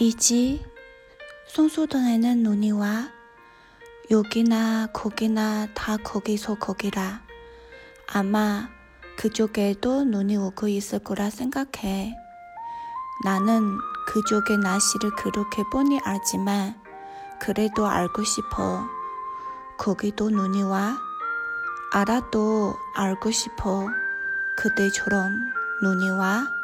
이지 송소동에는 눈이 와. 여기나 거기나 다 거기서 거기라. 아마 그쪽에도 눈이 오고 있을 거라 생각해. 나는 그쪽의 날씨를 그렇게 뻔히 알지만 그래도 알고 싶어. 거기도 눈이 와. 알아도 알고 싶어. 그대처럼 눈이 와.